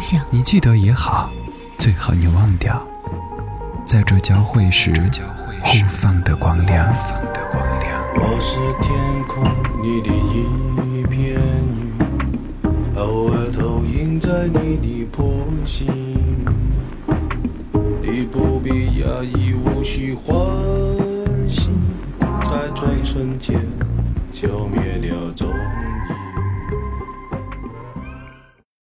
方向。你记得也好，最好你忘掉，在这交汇时互放的光亮。我是天空里的一片云，偶尔投影在你的波心。你不必讶异，无需欢喜，在转瞬间消灭了踪影。